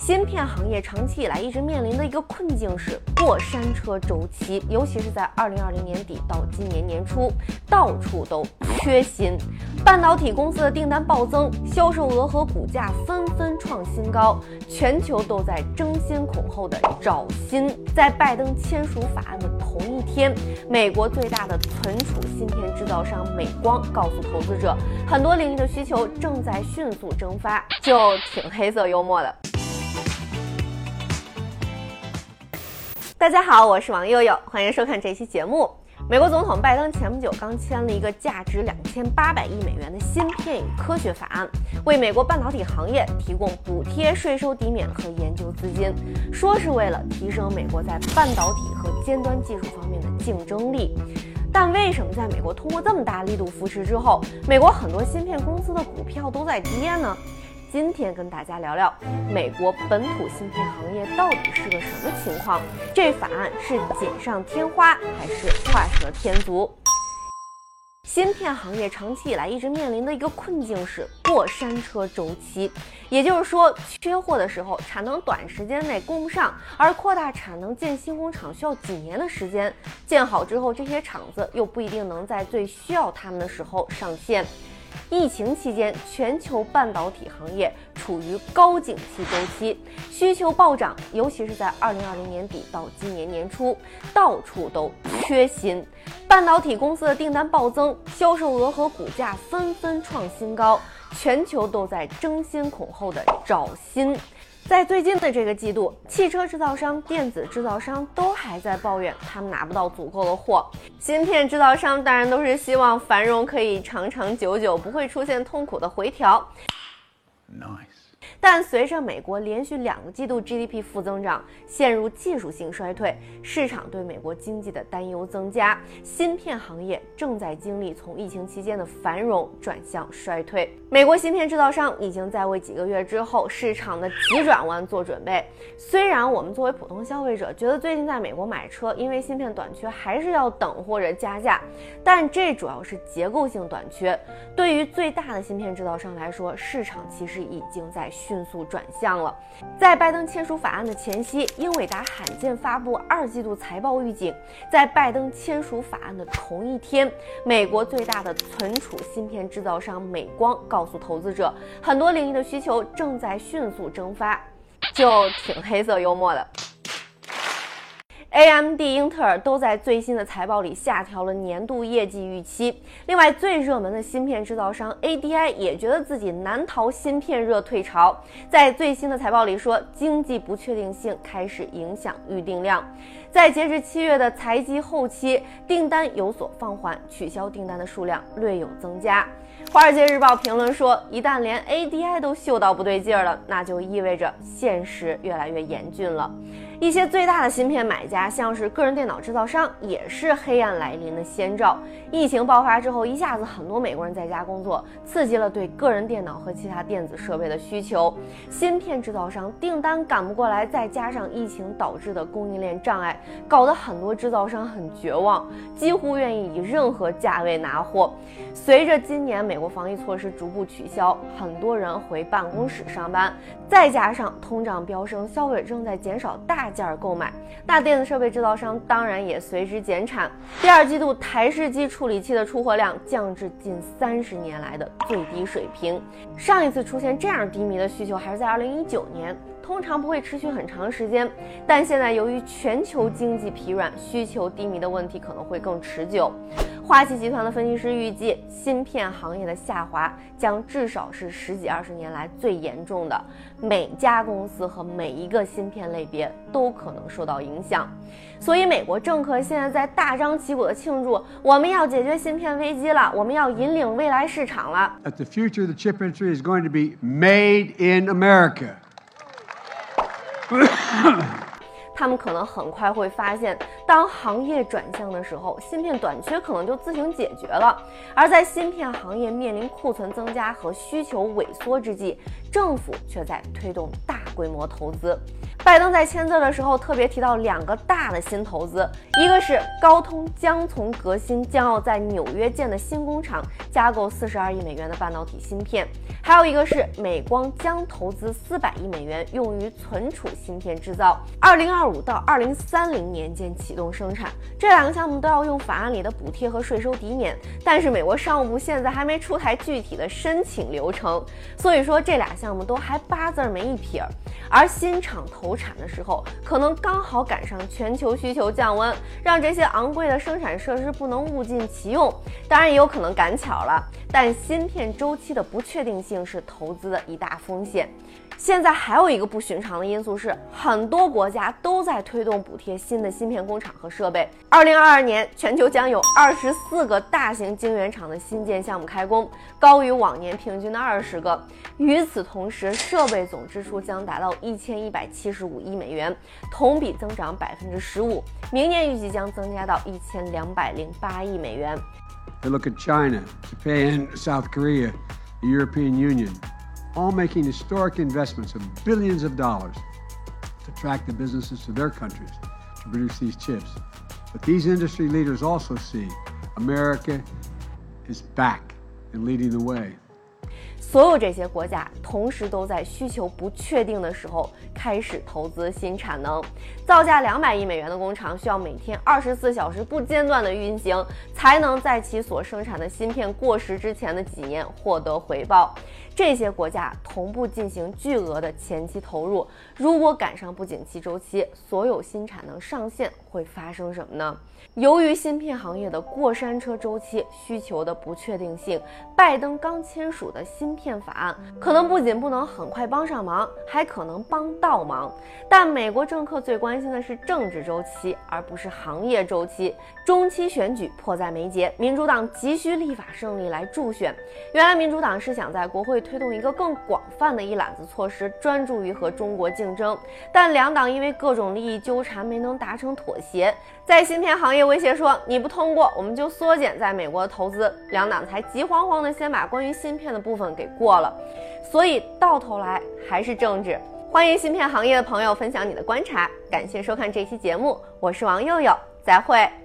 芯片行业长期以来一直面临的一个困境是过山车周期，尤其是在二零二零年底到今年年初，到处都缺芯，半导体公司的订单暴增，销售额和股价纷纷创新高，全球都在争先恐后的找芯。在拜登签署法案的同一天，美国最大的存储芯片制造商美光告诉投资者，很多领域的需求正在迅速蒸发，就挺黑色幽默的。大家好，我是王悠悠，欢迎收看这期节目。美国总统拜登前不久刚签了一个价值两千八百亿美元的芯片与科学法案，为美国半导体行业提供补贴、税收抵免和研究资金，说是为了提升美国在半导体和尖端技术方面的竞争力。但为什么在美国通过这么大力度扶持之后，美国很多芯片公司的股票都在跌呢？今天跟大家聊聊美国本土芯片行业到底是个什么情况？这法案是锦上添花还是画蛇添足？芯片行业长期以来一直面临的一个困境是过山车周期，也就是说，缺货的时候产能短时间内供不上，而扩大产能建新工厂需要几年的时间，建好之后这些厂子又不一定能在最需要他们的时候上线。疫情期间，全球半导体行业处于高景气周期，需求暴涨，尤其是在二零二零年底到今年年初，到处都缺芯，半导体公司的订单暴增，销售额和股价纷纷创新高，全球都在争先恐后的找芯。在最近的这个季度，汽车制造商、电子制造商都还在抱怨他们拿不到足够的货。芯片制造商当然都是希望繁荣可以长长久久，不会出现痛苦的回调。但随着美国连续两个季度 GDP 负增长，陷入技术性衰退，市场对美国经济的担忧增加，芯片行业正在经历从疫情期间的繁荣转向衰退。美国芯片制造商已经在为几个月之后市场的急转弯做准备。虽然我们作为普通消费者觉得最近在美国买车，因为芯片短缺还是要等或者加价，但这主要是结构性短缺。对于最大的芯片制造商来说，市场其实已经在。迅速转向了。在拜登签署法案的前夕，英伟达罕见发布二季度财报预警。在拜登签署法案的同一天，美国最大的存储芯片制造商美光告诉投资者，很多领域的需求正在迅速蒸发，就挺黑色幽默的。AMD、英特尔都在最新的财报里下调了年度业绩预期。另外，最热门的芯片制造商 ADI 也觉得自己难逃芯片热退潮，在最新的财报里说，经济不确定性开始影响预订量。在截至七月的财季后期，订单有所放缓，取消订单的数量略有增加。《华尔街日报》评论说，一旦连 ADI 都嗅到不对劲儿了，那就意味着现实越来越严峻了。一些最大的芯片买家，像是个人电脑制造商，也是黑暗来临的先兆。疫情爆发之后，一下子很多美国人在家工作，刺激了对个人电脑和其他电子设备的需求。芯片制造商订单赶不过来，再加上疫情导致的供应链障碍，搞得很多制造商很绝望，几乎愿意以任何价位拿货。随着今年美国防疫措施逐步取消，很多人回办公室上班，再加上通胀飙升，消费正在减少大。件儿购买，大电子设备制造商当然也随之减产。第二季度台式机处理器的出货量降至近三十年来的最低水平。上一次出现这样低迷的需求还是在二零一九年，通常不会持续很长时间。但现在由于全球经济疲软，需求低迷的问题可能会更持久。花旗集团的分析师预计，芯片行业的下滑将至少是十几二十年来最严重的，每家公司和每一个芯片类别都可能受到影响。所以，美国政客现在在大张旗鼓的庆祝，我们要解决芯片危机了，我们要引领未来市场了。The future of the chip industry is going to be made in America. 他们可能很快会发现，当行业转向的时候，芯片短缺可能就自行解决了。而在芯片行业面临库存增加和需求萎缩之际，政府却在推动大规模投资。拜登在签字的时候特别提到两个大的新投资，一个是高通将从革新将要在纽约建的新工厂加购四十二亿美元的半导体芯片，还有一个是美光将投资四百亿美元用于存储芯片制造，二零二五到二零三零年间启动生产。这两个项目都要用法案里的补贴和税收抵免，但是美国商务部现在还没出台具体的申请流程，所以说这俩项目都还八字没一撇儿。而新厂投产的时候，可能刚好赶上全球需求降温，让这些昂贵的生产设施不能物尽其用。当然也有可能赶巧了，但芯片周期的不确定性是投资的一大风险。现在还有一个不寻常的因素是，很多国家都在推动补贴新的芯片工厂和设备。二零二二年，全球将有二十四个大型晶圆厂的新建项目开工，高于往年平均的二十个。与此同时，设备总支出将达到一千一百七十五亿美元，同比增长百分之十五。明年预计将增加到一千两百零八亿美元。look at China, Japan, South Korea, the European Union. all making historic investments of billions of dollars to attract the businesses to their countries to produce these chips. But these industry leaders also see America is back and leading the way. 所有这些国家同时都在需求不确定的时候开始投资新产能。造价两百亿美元的工厂需要每天二十四小时不间断的运行，才能在其所生产的芯片过时之前的几年获得回报。这些国家同步进行巨额的前期投入，如果赶上不景气周期，所有新产能上线会发生什么呢？由于芯片行业的过山车周期需求的不确定性，拜登刚签署的芯片法案可能不仅不能很快帮上忙，还可能帮倒忙。但美国政客最关心的是政治周期，而不是行业周期。中期选举迫在眉睫，民主党急需立法胜利来助选。原来民主党是想在国会推动一个更广泛的一揽子措施，专注于和中国竞争，但两党因为各种利益纠缠，没能达成妥协。在芯片行业威胁说你不通过，我们就缩减在美国的投资，两党才急慌慌的先把关于芯片的部分给过了。所以到头来还是政治。欢迎芯片行业的朋友分享你的观察，感谢收看这期节目，我是王佑佑，再会。